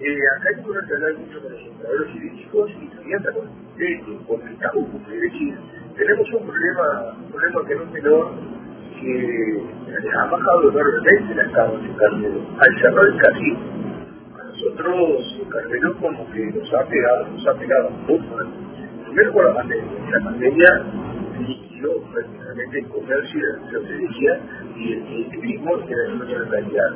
eh, acá hay que hablar mucho con los operadores jurídicos y también con el con el campo, es decir, tenemos un problema, un problema que no es menor, que ha bajado enormemente la cama de Carmelo. Al cerrar el casino, a nosotros Carmelo como que nos ha pegado, nos ha pegado mucho. Primero con la pandemia, la pandemia liquidó prácticamente el comercio y la hostelería y el turismo en nuestra realidad.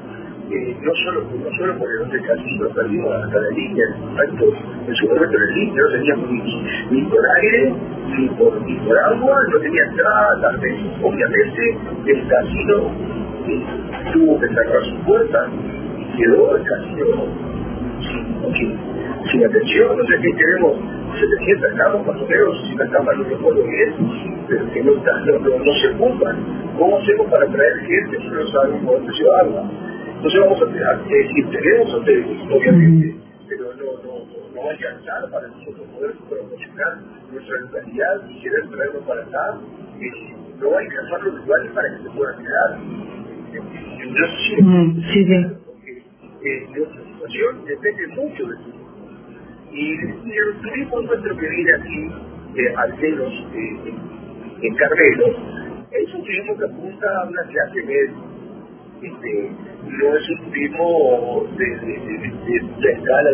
No solo no solo por el casino, perdimos hasta la línea, tanto en su momento línea no teníamos ni, por aire, ni por, por agua, no tenía entrada, obviamente el casino eh, tuvo que cerrar sus puertas y quedó el casino sin, atención, no sé qué queremos 700 camas más o menos, si las camas no recuerdo bien, pero que no, no, no, no se ocupan. ¿Cómo hacemos para traer gente si no por dónde llevarla? Entonces vamos a decir, tenemos hoteles, obviamente, pero no, no, no, va a alcanzar para nosotros poder promocionar nuestra localidad y querer traerlo para acá, eh, no va a alcanzar los lugares para que se puedan quedar. Mm, sí, sí. porque eh, nuestra situación depende mucho de eso. Y, el turismo nuestro que viene aquí, eh, al menos eh, en, en Carmelo, es un turismo que apunta a una clase media. Este, no es un turismo de, de, de, de, escala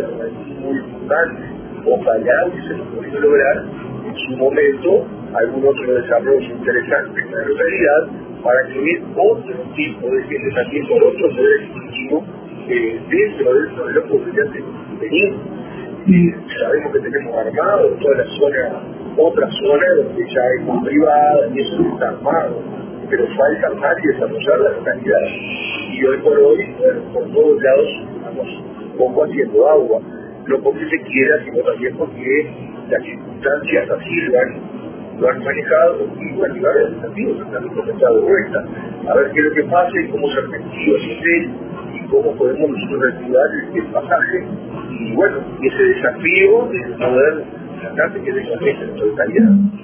muy importante. Ojalá hubiese podido lograr en su momento algún otro desarrollo interesante en la localidad para incluir otro tipo de con otro poder ejecutivo eh, dentro de eso de los que tenemos y sabemos que tenemos armado toda la zona, otra zona donde ya es más privada y eso está armado, pero falta armar y desarrollar la localidad. Y hoy por hoy, por todos lados, estamos poco haciendo agua, no porque se quiera, sino también porque las circunstancias así lo han, lo han manejado y bueno, y ahora desafío se están comenzando de vuelta, a ver qué es lo que pasa y cómo se ese hotel y cómo podemos nosotros reactivar el, pasaje y bueno, ese desafío de poder sacarse que tenga en nuestra localidad.